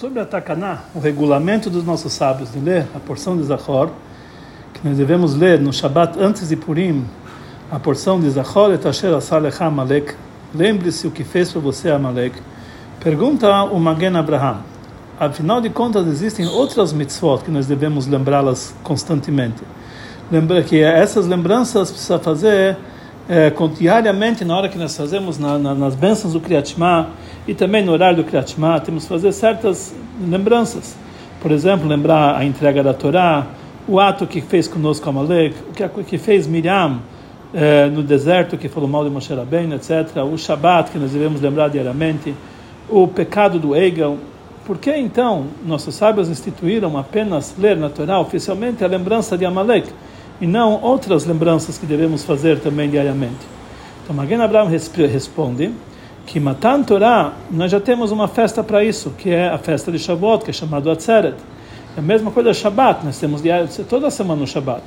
Sobre a Takaná, o regulamento dos nossos sábios de ler a porção de Zachor, que nós devemos ler no Shabat antes de Purim, a porção de Zachor et Asher Asalecha Amalek, lembre-se o que fez para você Amalek. Pergunta o Magen Abraham. Afinal de contas, existem outras mitzvot que nós devemos lembrá-las constantemente. Lembra que essas lembranças precisa fazer é, diariamente na hora que nós fazemos na, na, nas bênçãos do Kriyat e também no horário do Kriyat temos que fazer certas lembranças. Por exemplo, lembrar a entrega da Torá, o ato que fez conosco Amalek, o que, que fez Miriam eh, no deserto, que falou mal de Moshe Rabbeinu, etc. O Shabat, que nós devemos lembrar diariamente. O pecado do Egel. Por que então nossos sábios instituíram apenas ler na Torá oficialmente a lembrança de Amalek e não outras lembranças que devemos fazer também diariamente? Então, Magen Abraham responde que Matan Torah, nós já temos uma festa para isso, que é a festa de Shavuot, que é chamado Atzeret. É a mesma coisa Shabbat, nós temos toda semana no Shabbat.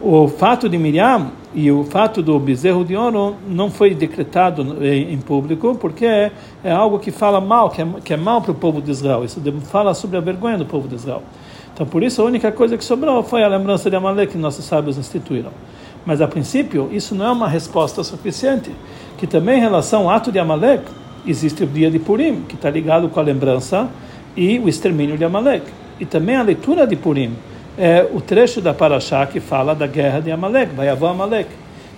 O fato de Miriam e o fato do bezerro de ouro não foi decretado em público, porque é algo que fala mal, que é, que é mal para o povo de Israel. Isso fala sobre a vergonha do povo de Israel. Então, por isso, a única coisa que sobrou foi a lembrança de Amalek que nossos sábios instituíram. Mas, a princípio, isso não é uma resposta suficiente que também em relação ao ato de Amalek, existe o dia de Purim, que está ligado com a lembrança e o extermínio de Amalek. E também a leitura de Purim é o trecho da Parashá que fala da guerra de Amalek, vai avó Amalek.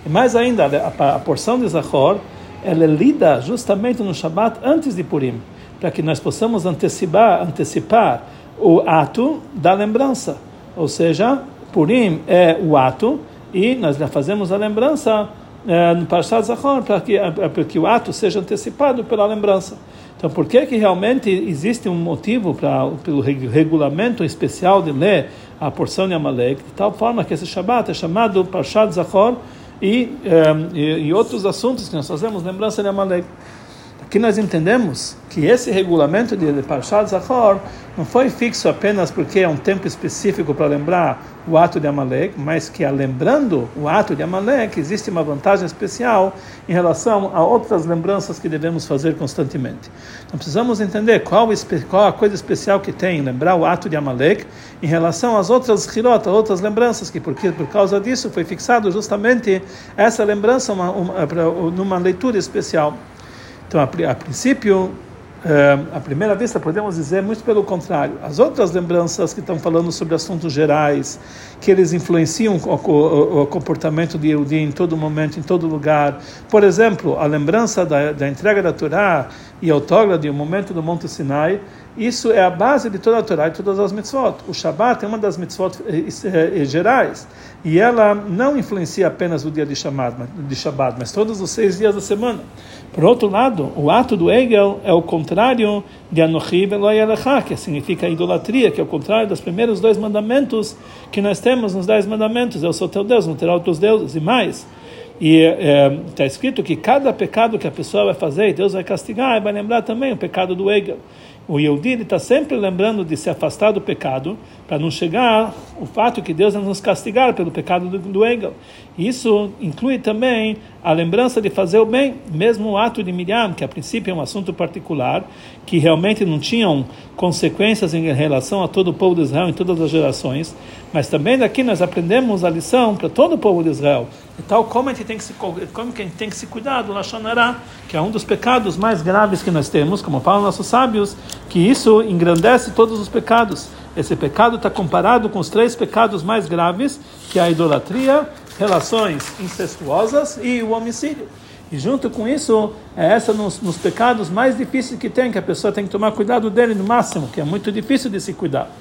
E mais ainda, a, a porção de Zachor, ela é lida justamente no Shabat antes de Purim, para que nós possamos antecipar, antecipar o ato da lembrança. Ou seja, Purim é o ato e nós fazemos a lembrança é, no Parshat Zachor, para que, para que o ato seja antecipado pela lembrança. Então, por que que realmente existe um motivo para pelo regulamento especial de ler a porção de Amalek, de tal forma que esse Shabbat é chamado Parshat Zachor e, um, e, e outros assuntos que nós fazemos lembrança de Amalek. Aqui nós entendemos que esse regulamento de Parshat Zachor não foi fixo apenas porque é um tempo específico para lembrar o ato de Amalek, mas que, lembrando o ato de Amalek, existe uma vantagem especial em relação a outras lembranças que devemos fazer constantemente. Então precisamos entender qual, a coisa especial que tem em lembrar o ato de Amalek em relação às outras hirotas, outras lembranças, que porque, por causa disso foi fixado justamente essa lembrança uma, uma, numa leitura especial. Então, a, a princípio, Uh, à primeira vista, podemos dizer muito pelo contrário. As outras lembranças que estão falando sobre assuntos gerais, que eles influenciam o, o, o comportamento de Yehudi em todo momento, em todo lugar. Por exemplo, a lembrança da, da entrega da Torá e autógrafo, o momento do Monte Sinai, isso é a base de toda a Torá e todas as mitzvot. O Shabat é uma das mitzvot eh, eh, gerais e ela não influencia apenas o dia de Shabbat, de Shabbat, mas todos os seis dias da semana. Por outro lado, o ato do Egel é o contrário de Anochi Alecha, que significa idolatria, que é o contrário dos primeiros dois mandamentos que nós temos nos dez mandamentos. Eu sou teu Deus, não terá outros deuses e mais. E está é, escrito que cada pecado que a pessoa vai fazer, Deus vai castigar, e vai lembrar também o pecado do Egel o Yehudi está sempre lembrando de se afastar do pecado, para não chegar o fato que Deus nos castigar pelo pecado do, do Egel. Isso inclui também a lembrança de fazer o bem, mesmo o ato de Miriam, que a princípio é um assunto particular, que realmente não tinham consequências em relação a todo o povo de Israel em todas as gerações, mas também daqui nós aprendemos a lição para todo o povo de Israel, e tal como a gente tem que se, como que a gente tem que se cuidar do Lashon que é um dos pecados mais graves que nós temos, como falam nossos sábios, que isso engrandece todos os pecados. Esse pecado está comparado com os três pecados mais graves, que é a idolatria, relações incestuosas e o homicídio. E junto com isso, é essa nos, nos pecados mais difíceis que tem, que a pessoa tem que tomar cuidado dele no máximo, que é muito difícil de se cuidar.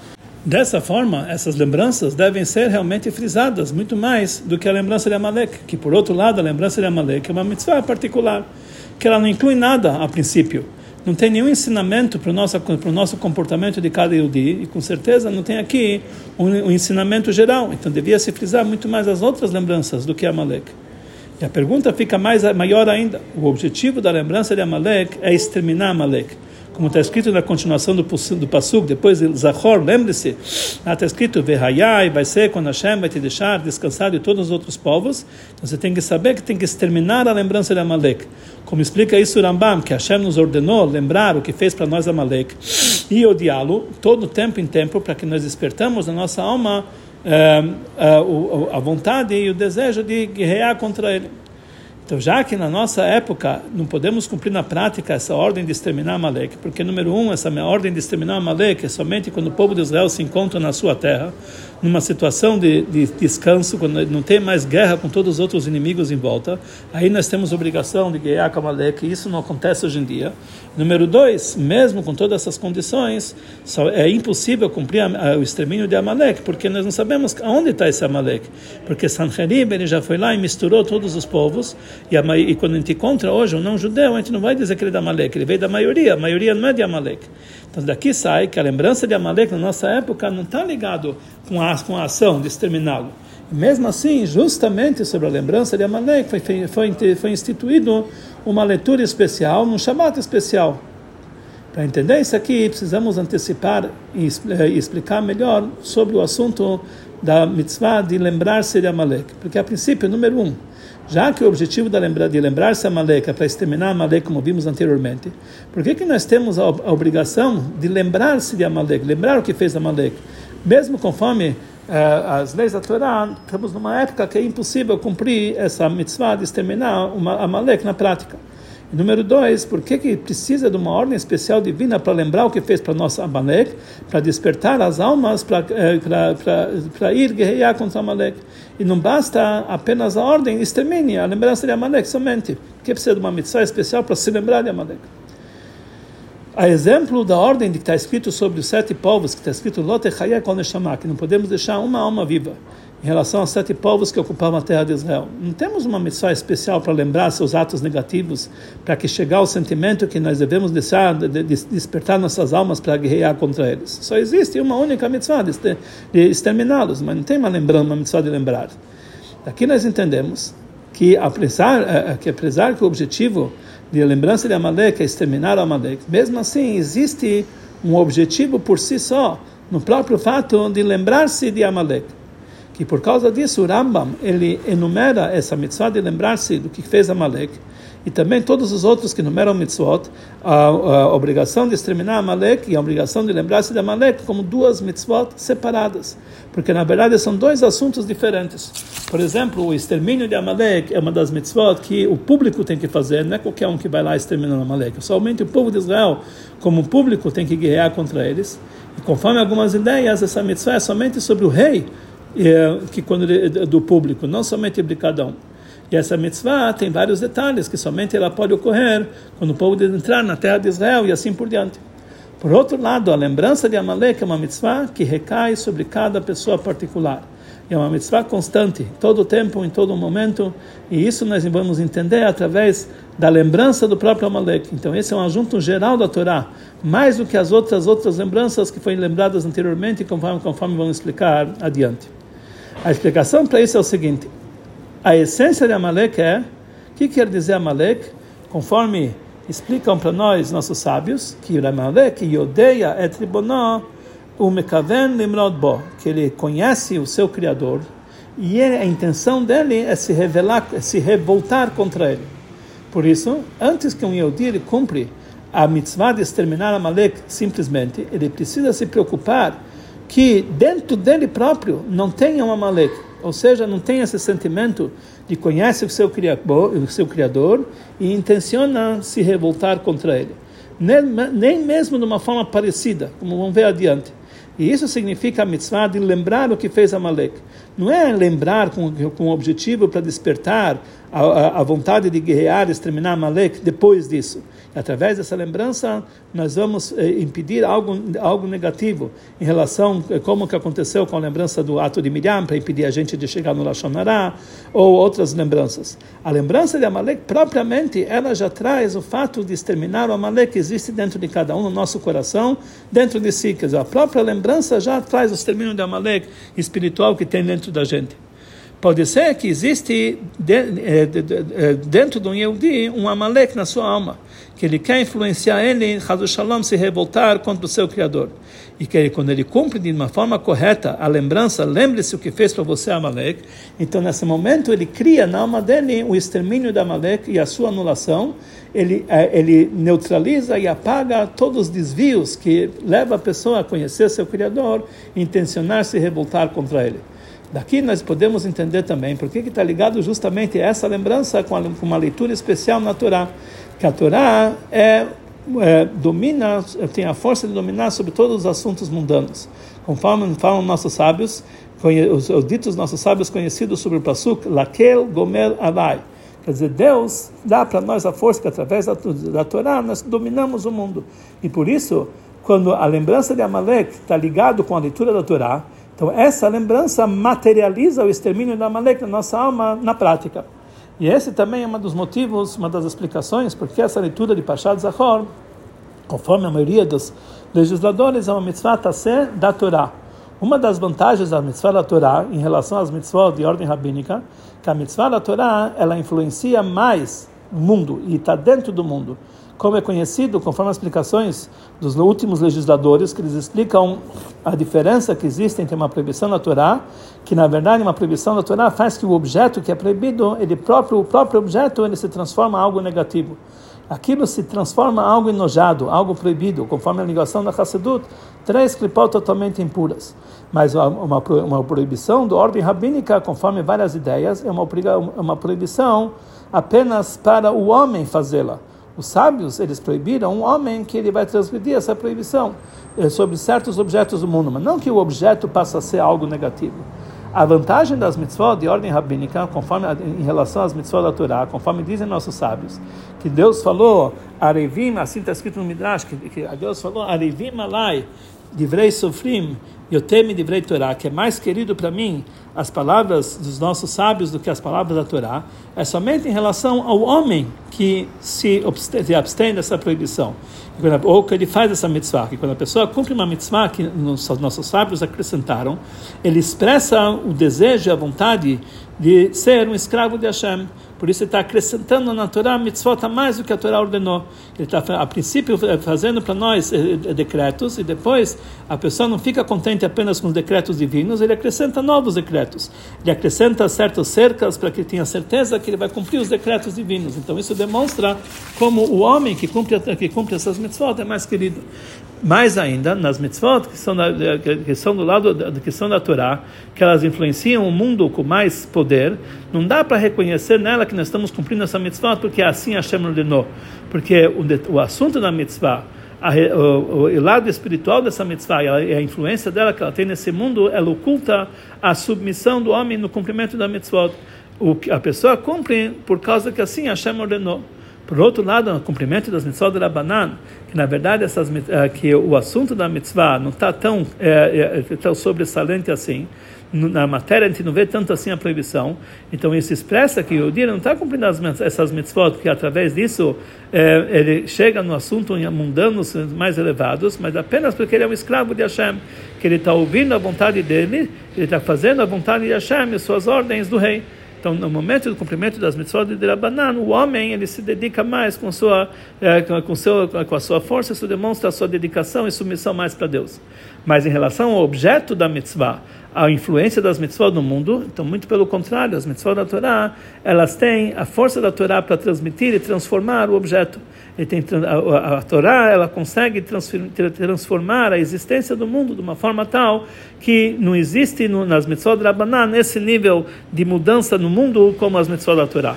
Dessa forma, essas lembranças devem ser realmente frisadas, muito mais do que a lembrança de Amalek, que por outro lado, a lembrança de Amalek é uma mitzvah particular, que ela não inclui nada a princípio não tem nenhum ensinamento para o nosso, para o nosso comportamento de cada Yudi, e com certeza não tem aqui um, um ensinamento geral. Então devia se frisar muito mais as outras lembranças do que Amalek. E a pergunta fica mais, maior ainda. O objetivo da lembrança de Amalek é exterminar Amalek. Como está escrito na continuação do, do Passuk, depois de Zahor, lembre-se, está escrito, Vehayai, vai ser quando Hashem vai te deixar descansar de todos os outros povos, então você tem que saber que tem que exterminar a lembrança de Amalek. Como explica isso o Rambam, que Hashem nos ordenou lembrar o que fez para nós Amalek e odiá-lo todo tempo em tempo, para que nós despertamos na nossa alma eh, a, a vontade e o desejo de guerrear contra ele. Então, já que na nossa época não podemos cumprir na prática essa ordem de exterminar Amalek, porque, número um, essa ordem de exterminar Amalek é somente quando o povo de Israel se encontra na sua terra, numa situação de, de descanso, quando não tem mais guerra com todos os outros inimigos em volta, aí nós temos obrigação de guerrear com Amalek, e isso não acontece hoje em dia. Número dois, mesmo com todas essas condições, é impossível cumprir a, a, o extermínio de Amalek, porque nós não sabemos aonde está esse Amalek, porque Sanherib ele já foi lá e misturou todos os povos, e, a, e quando a gente encontra hoje um não-judeu, a gente não vai dizer que ele é de Amalek, ele veio da maioria, a maioria não é de Amalek. Então daqui sai que a lembrança de Amalek na nossa época não está ligado com a, com a ação de exterminá-lo. Mesmo assim, justamente sobre a lembrança de Amalek foi, foi, foi instituído uma leitura especial, um Shabbat especial. Para entender isso aqui, precisamos antecipar e explicar melhor sobre o assunto da mitzvah de lembrar-se de Amalek. Porque, a princípio, número um, já que o objetivo de lembrar-se de Amalek é para exterminar Amalek, como vimos anteriormente, por que, que nós temos a, a obrigação de lembrar-se de Amalek, lembrar o que fez Amalek? Mesmo conforme eh, as leis da Torá, estamos numa época que é impossível cumprir essa mitzvah de exterminar uma Amalek na prática. Número dois, por que, que precisa de uma ordem especial divina para lembrar o que fez para nossa Amalek, para despertar as almas para, eh, ir guerrear contra Amalek? E não basta apenas a ordem, extermine a lembrança de Amalek somente. Por que precisa de uma mitzvah especial para se lembrar de Amalek? A exemplo da ordem que está escrito sobre os sete povos, que está escrito Lote que não podemos deixar uma alma viva em relação aos sete povos que ocupavam a terra de Israel. Não temos uma missão especial para lembrar seus atos negativos, para que chegar ao sentimento que nós devemos deixar, de, de, despertar nossas almas para guerrear contra eles. Só existe uma única mitzvah de, de exterminá-los, mas não tem uma lembrança, uma mitzvah de lembrar. Daqui nós entendemos que apesar, eh, eh, que apesar que o objetivo de lembrança de Amalek é exterminar Amalek, mesmo assim existe um objetivo por si só, no próprio fato de lembrar-se de Amalek que por causa disso o Rambam ele enumera essa mitzvah de lembrar-se do que fez Amalek. E também todos os outros que enumeram mitzvot a, a obrigação de exterminar Amalek e a obrigação de lembrar-se de Amalek como duas mitzvot separadas. Porque na verdade são dois assuntos diferentes. Por exemplo o extermínio de Amalek é uma das mitzvot que o público tem que fazer não é qualquer um que vai lá exterminar Amalek. Somente o povo de Israel como público tem que guerrear contra eles. E conforme algumas ideias essa mitzvah é somente sobre o rei é, que quando do público, não somente de cada um. E essa mitzvah tem vários detalhes que somente ela pode ocorrer quando o povo entrar na terra de Israel e assim por diante. Por outro lado, a lembrança de Amalek é uma mitzvah que recai sobre cada pessoa particular. É uma mitzvah constante, todo o tempo, em todo momento, e isso nós vamos entender através da lembrança do próprio Amalek. Então, esse é um assunto geral da Torá, mais do que as outras outras lembranças que foram lembradas anteriormente, conforme, conforme vamos explicar adiante. A explicação para isso é o seguinte: a essência de Amalek é, o que quer dizer Amalek? Conforme explicam para nós nossos sábios, que Amalek yodeia et ribonó o mekaven limrod que ele conhece o seu Criador e a intenção dele é se revelar, é se revoltar contra ele. Por isso, antes que um Yehudi cumpre a mitzvah de exterminar Amalek simplesmente, ele precisa se preocupar que dentro dele próprio não tenha uma Amalek, ou seja, não tem esse sentimento de conhece o seu criador, o seu criador e intenciona se revoltar contra ele, nem, nem mesmo de uma forma parecida, como vamos ver adiante. E isso significa a mitzvah de lembrar o que fez Amalek. Não é lembrar com, com objetivo para despertar a, a, a vontade de guerrear, exterminar Amalek depois disso através dessa lembrança nós vamos eh, impedir algo algo negativo em relação a como que aconteceu com a lembrança do ato de Miriam para impedir a gente de chegar no Lashonará ou outras lembranças. A lembrança de Amalek propriamente ela já traz o fato de exterminar o Amalek que existe dentro de cada um no nosso coração, dentro de si, quer dizer, a própria lembrança já traz o extermínio de Amalek espiritual que tem dentro da gente. Pode ser que existe eh, eh, dentro do Yehudi um Amalek na sua alma, que ele quer influenciar ele, Shalom, se revoltar contra o seu Criador. E que ele, quando ele cumpre de uma forma correta a lembrança, lembre-se o que fez para você Amalek, então nesse momento ele cria na alma dele o extermínio da Amalek e a sua anulação, ele, eh, ele neutraliza e apaga todos os desvios que levam a pessoa a conhecer seu Criador e intencionar se revoltar contra ele. Daqui nós podemos entender também por que está ligado justamente essa lembrança com, a, com, uma leitura especial na Torá. Que a Torá é, é, domina, tem a força de dominar sobre todos os assuntos mundanos. Conforme falam nossos sábios, os, os ditos nossos sábios conhecidos sobre o Pasuk, Lakel Gomer Alai. Quer dizer, Deus dá para nós a força que através da, da Torá nós dominamos o mundo. E por isso, quando a lembrança de Amalek está ligado com a leitura da Torá, então, essa lembrança materializa o extermínio da Amalek na nossa alma na prática. E esse também é um dos motivos, uma das explicações, porque essa leitura de Pashad Zahor, conforme a maioria dos legisladores, é uma mitzvah tassé da Torá. Uma das vantagens da mitzvah da Torá em relação às mitzvot de ordem rabínica, que a mitzvah da Torá ela influencia mais o mundo e está dentro do mundo como é conhecido, conforme as explicações dos últimos legisladores, que eles explicam a diferença que existe entre uma proibição da Torá, que na verdade uma proibição da Torá faz que o objeto que é proibido, ele próprio, o próprio objeto, ele se transforma em algo negativo. Aquilo se transforma em algo enojado, algo proibido, conforme a ligação da Hassedut, três clipot totalmente impuras. Mas uma, uma proibição de ordem rabínica, conforme várias ideias, é uma, uma proibição apenas para o homem fazê-la os sábios, eles proibiram um homem que ele vai transgredir essa proibição eh, sobre certos objetos do mundo, mas não que o objeto passe a ser algo negativo. A vantagem das mitzvot de ordem rabínica, conforme em relação às mitzvot da Torá, conforme dizem nossos sábios, que Deus falou, Arevim, assim está escrito no Midrash, que, que Deus falou, Arevim alai, divrei sofrim, eu teme divrei Torá, que é mais querido para mim as palavras dos nossos sábios do que as palavras da Torá, é somente em relação ao homem que se abstém dessa proibição. Ou que ele faz essa mitzvah, que quando a pessoa cumpre uma mitzvah que nossos sábios acrescentaram, ele expressa o desejo e a vontade de ser um escravo de Hashem. Por isso ele está acrescentando na Torá mitzvot a mais do que a Torá ordenou. Ele está, a princípio, fazendo para nós eh, eh, decretos, e depois a pessoa não fica contente apenas com os decretos divinos, ele acrescenta novos decretos. Ele acrescenta certas cercas para que tenha certeza que ele vai cumprir os decretos divinos. Então isso demonstra como o homem que cumpre, que cumpre essas mitzvot é mais querido. Mais ainda, nas mitzvot, que são, da, que são do lado que são da Torá, que elas influenciam o mundo com mais poder, não dá para reconhecer nela que nós estamos cumprindo essa mitzvah porque assim Hashem ordenou. Porque o, o assunto da mitzvah, a, o, o, lado espiritual dessa mitzvah e a, influência dela que ela tem nesse mundo, ela oculta a submissão do homem no cumprimento da mitzvah. O, a pessoa cumpre por causa que assim Hashem ordenou. Por outro lado, o cumprimento das mitzvot de Rabanan, que na verdade essas, eh, que o assunto da mitzvah não está tão, é, é, tão sobressalente assim, na matéria a gente não vê tanto assim a proibição, então isso expressa que o dia não está cumprindo as, essas mitzvot, porque através disso é, ele chega no assunto mundanos mais elevados, mas apenas porque ele é um escravo de Hashem, que ele está ouvindo a vontade dele, ele está fazendo a vontade de Hashem e suas ordens do rei. Então, no momento do cumprimento das mitzvot de Rabbanan, o homem ele se dedica mais com, sua, é, com, seu, com a sua força, isso demonstra a sua dedicação e submissão mais para Deus. Mas em relação ao objeto da mitzvah, a influência das mitzvot no mundo, então muito pelo contrário, as mitzvot da Torá, elas têm a força da Torá para transmitir e transformar o objeto. E tem, a, a, Torá ela consegue transformar a existência do mundo de uma forma tal que não existe no, nas mitzvot da Rabanan esse nível de mudança no mundo como as mitzvot da Torá.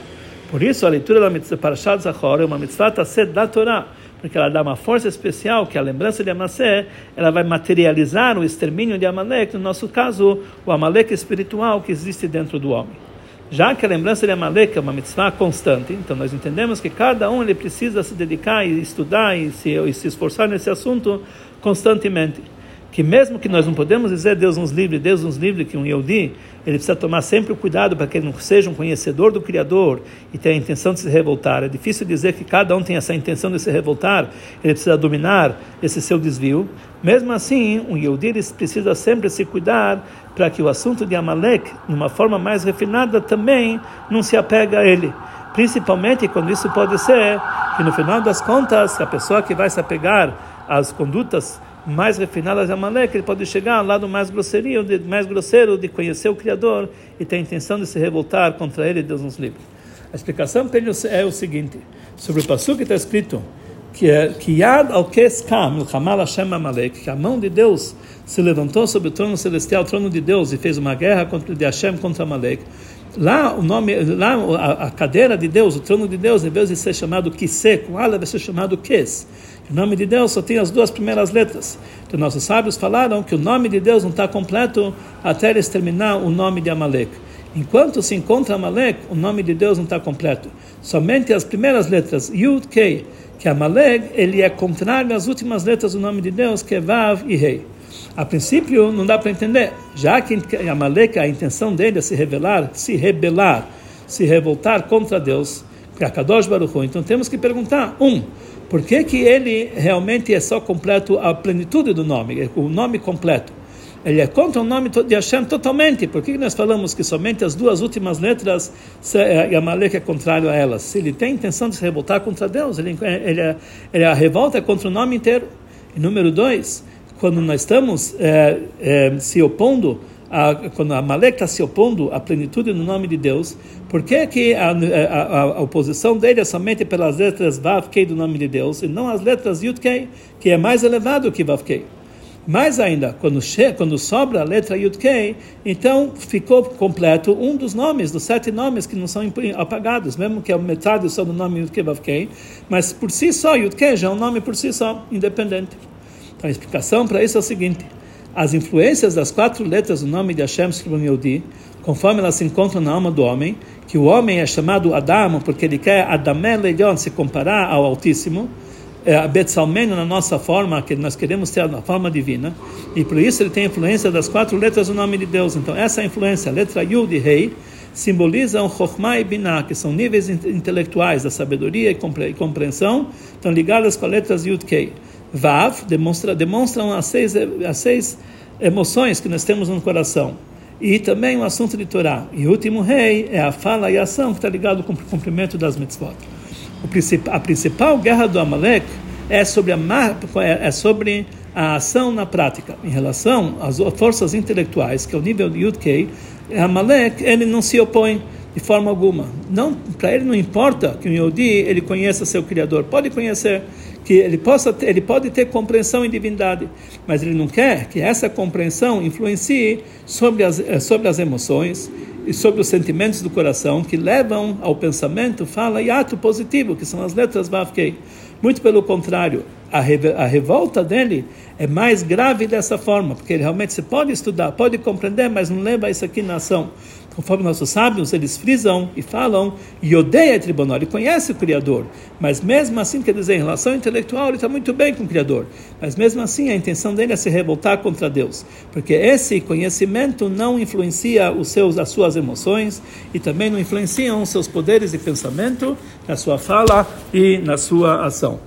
Por isso, a leitura da mitzvah Parashat Zachor é uma mitzvah ser da Torá porque ela dá uma força especial que a lembrança de Amassé, ela vai materializar o extermínio de Amalek, no nosso caso, o Amalek espiritual que existe dentro do homem. Já que a lembrança de Amalek é uma mitzvah constante, então nós entendemos que cada um ele precisa se dedicar e estudar e se, e se esforçar nesse assunto constantemente. Que mesmo que nós não podemos dizer Deus nos livre, Deus nos livre, que um Yehudi, ele precisa tomar sempre o cuidado para que ele não seja um conhecedor do Criador e tenha a intenção de se revoltar. É difícil dizer que cada um tem essa intenção de se revoltar, ele precisa dominar esse seu desvio. Mesmo assim, um Yehudi precisa sempre se cuidar para que o assunto de Amalek, de uma forma mais refinada, também não se apega a ele. Principalmente quando isso pode ser que no final das contas, a pessoa que vai se apegar às condutas mais refinadas de Amalek, ele pode chegar ao lado mais grosseiro, de, mais grosseiro de conhecer o Criador e ter a intenção de se revoltar contra ele, Deus nos livre. A explicação é o seguinte, sobre o passo que está escrito, que é que Yad al Hashem que a mão de Deus se levantou sobre o trono celestial, o trono de Deus, e fez uma guerra contra, de Hashem contra Amalek. Lá o nome, lá a, a, cadeira de Deus, o trono de Deus, em vez de ser chamado Kise, com ala vai ser chamado Kes. O nome de Deus só tem as duas primeiras letras. Então nossos sábios falaram que o nome de Deus não está completo até eles terminar o nome de Amalek. Enquanto se encontra Amalek, o nome de Deus não está completo. Somente as primeiras letras, Yud, Kei, que Amalek, ele é contrário às últimas letras do nome de Deus, que é Vav e Rei. A princípio, não dá para entender, já que Amalek, a intenção dele é se revelar, se rebelar, se revoltar contra Deus, que é Kadosh Baruch. Então temos que perguntar, um, por que, que ele realmente é só completo a plenitude do nome, é o nome completo? Ele é contra o nome de Hashem totalmente. Por que nós falamos que somente as duas últimas letras é, Amalek é contrário a elas? Se ele tem intenção de se revoltar contra Deus, ele, ele, é, ele a revolta é contra o nome inteiro. E número dois, quando nós estamos é, é, se opondo a, quando a Malek está se opondo à plenitude no nome de Deus, por que, que a, a, a, oposição dele é somente pelas letras Vav Kei do nome de Deus e não as letras Yud Kei, que é mais elevado que Vav Kei? Mais ainda, quando, che, quando sobra a letra Yud Kei, então ficou completo um dos nomes, dos sete nomes que não são apagados, mesmo que a metade só do nome Yud Kei Vav Kei, mas por si só, Yud Kei já é um nome por si só, independente. Então a explicação para isso é o seguinte, as influências das quatro letras do nome de Hashem Shkibon Yodi, conforme elas se encontram na alma do homem, que o homem é chamado Adamo porque ele quer Adamé Leon se comparar ao Altíssimo, é, a Betzalmeno na nossa forma, que nós queremos ter na forma divina, e por isso ele tem a influência das quatro letras do nome de Deus. Então, essa influência, a letra Yud e Rei, simbolizam Chokhmah e Binah, que são níveis intelectuais da sabedoria e compreensão, estão ligadas com as letras Yud Kei. Vav demonstra, demonstram as seis, as seis emoções que nós temos no coração. E também o assunto de Torá. E o último rei é a fala e a ação que está ligado com o cumprimento das mitzvot. O, a principal guerra do Amalek é sobre a, é sobre a ação na prática. Em relação às forças intelectuais, que é o nível de Yud-Kei, Amalek ele não se opõe de forma alguma. Não, para ele não importa que o Yodi ele conheça seu Criador. Pode conhecer que ele possa ter, ele pode ter compreensão em divindade, mas ele não quer que essa compreensão influencie sobre as eh, sobre as emoções e sobre os sentimentos do coração que levam ao pensamento, fala e ato positivo, que são as letras Vavkei. Muito pelo contrário, a, a revolta dele é mais grave dessa forma, porque ele realmente se pode estudar, pode compreender, mas não leva isso aqui na ação. Conforme nossos sábios, eles frisam e falam, e odeia tribunal, ele conhece o Criador, mas mesmo assim, quer dizer, em relação intelectual, ele está muito bem com o Criador, mas mesmo assim a intenção dele é se revoltar contra Deus, porque esse conhecimento não influencia os seus, as suas emoções e também não influenciam os seus poderes de pensamento na sua fala e na sua ação.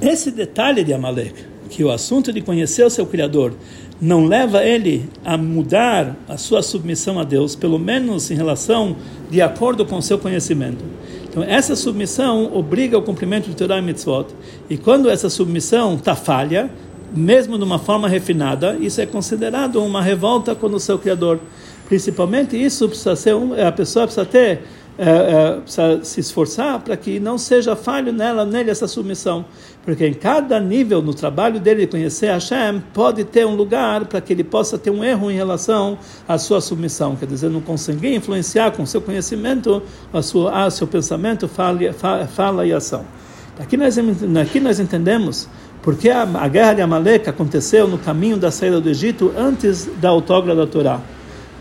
Esse detalhe de Amalek, que o assunto de conhecer o seu Criador não leva ele a mudar a sua submissão a Deus, pelo menos em relação de acordo com o seu conhecimento. Então, essa submissão obriga ao cumprimento de Torah e Mitzvot. E quando essa submissão está falha, mesmo de uma forma refinada, isso é considerado uma revolta com o seu Criador. Principalmente isso precisa ser um, a pessoa precisa ter é, é, precisa se esforçar para que não seja falho nela, nele essa submissão. Porque em cada nível no trabalho dele de conhecer Hashem, pode ter um lugar para que ele possa ter um erro em relação à sua submissão. Quer dizer, não conseguir influenciar com seu conhecimento a sua, a seu pensamento, fala, fala e ação. Aqui nós, aqui nós entendemos porque a, a guerra de Amalek aconteceu no caminho da saída do Egito antes da autógrafa da Torá.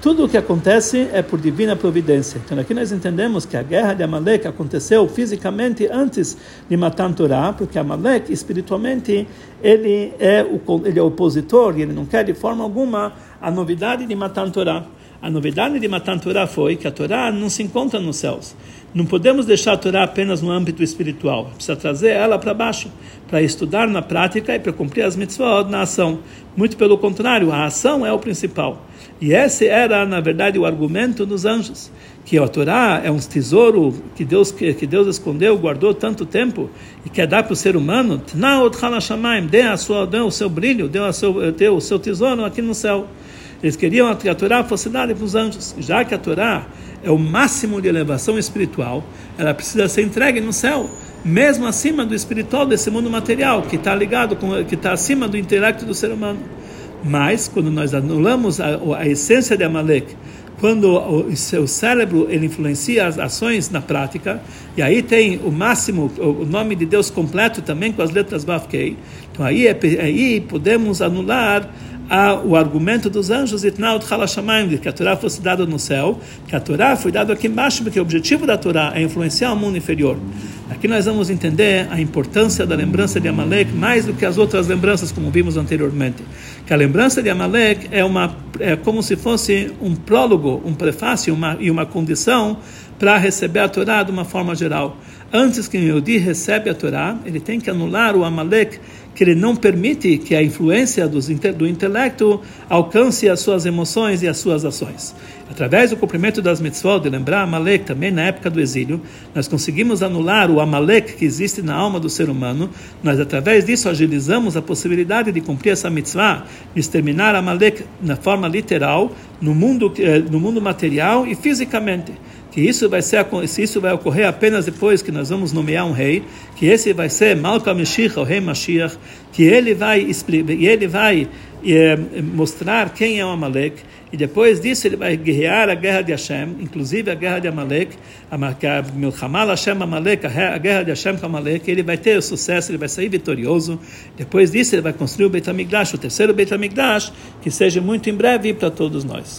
Tudo o que acontece é por divina providência. Então aqui nós entendemos que a guerra de Amalek aconteceu fisicamente antes de Matan Torah, porque Amalek espiritualmente ele é o ele é opositor e ele não quer de forma alguma a novidade de Matan Torah. A novidade de Matan Torah foi que a Torá não se encontra nos céus. Não podemos deixar a Torá apenas no âmbito espiritual. Precisa trazer ela para baixo, para estudar na prática e para cumprir as mitzvot na ação. Muito pelo contrário, a ação é o principal. E esse era, na verdade, o argumento dos anjos, que a Torá é um tesouro que Deus que, que Deus escondeu, guardou tanto tempo e quer dar para o ser humano. Dê a sua, dê o seu brilho, dê o seu, dê o seu tesouro aqui no céu. Eles queriam que a Torá fosse dada para os anjos, já que a Torá é o máximo de elevação espiritual, ela precisa ser entregue no céu, mesmo acima do espiritual desse mundo material, que está ligado com, que está acima do intelecto do ser humano. Mas quando nós anulamos a, a essência de Amalek, quando o seu cérebro ele influencia as ações na prática, e aí tem o máximo, o nome de Deus completo também com as letras Bafkei, então aí, é, aí podemos anular o argumento dos anjos que a Torá fosse dada no céu, que a Torá foi dada aqui embaixo, porque o objetivo da Torá é influenciar o mundo inferior. Aqui nós vamos entender a importância da lembrança de Amalek mais do que as outras lembranças, como vimos anteriormente. Que a lembrança de Amalek é, uma, é como se fosse um prólogo, um prefácio uma, e uma condição para receber a Torá de uma forma geral. Antes que o Yehudi recebe a Torá, ele tem que anular o Amalek que ele não permite que a influência do intelecto alcance as suas emoções e as suas ações. Através do cumprimento das mitzvot, de lembrar Amalek também na época do exílio, nós conseguimos anular o Amalek que existe na alma do ser humano. Nós, através disso, agilizamos a possibilidade de cumprir essa mitzvah, de exterminar Amalek na forma literal, no mundo, eh, no mundo material e fisicamente que isso vai ser se isso vai ocorrer apenas depois que nós vamos nomear um rei, que esse vai ser Malka Mashiach, o rei Mashiach, que ele vai ele vai é, mostrar quem é o Amalek e depois disso ele vai guerrear a guerra de Hashem, inclusive a guerra de Amalek, a Milchamal Hashem Amalek, a guerra de Hashem com Amalek, ele vai ter sucesso, ele vai sair vitorioso. Depois disso ele vai construir o Beit HaMikdash, o terceiro Beit HaMikdash, que seja muito em breve para todos nós.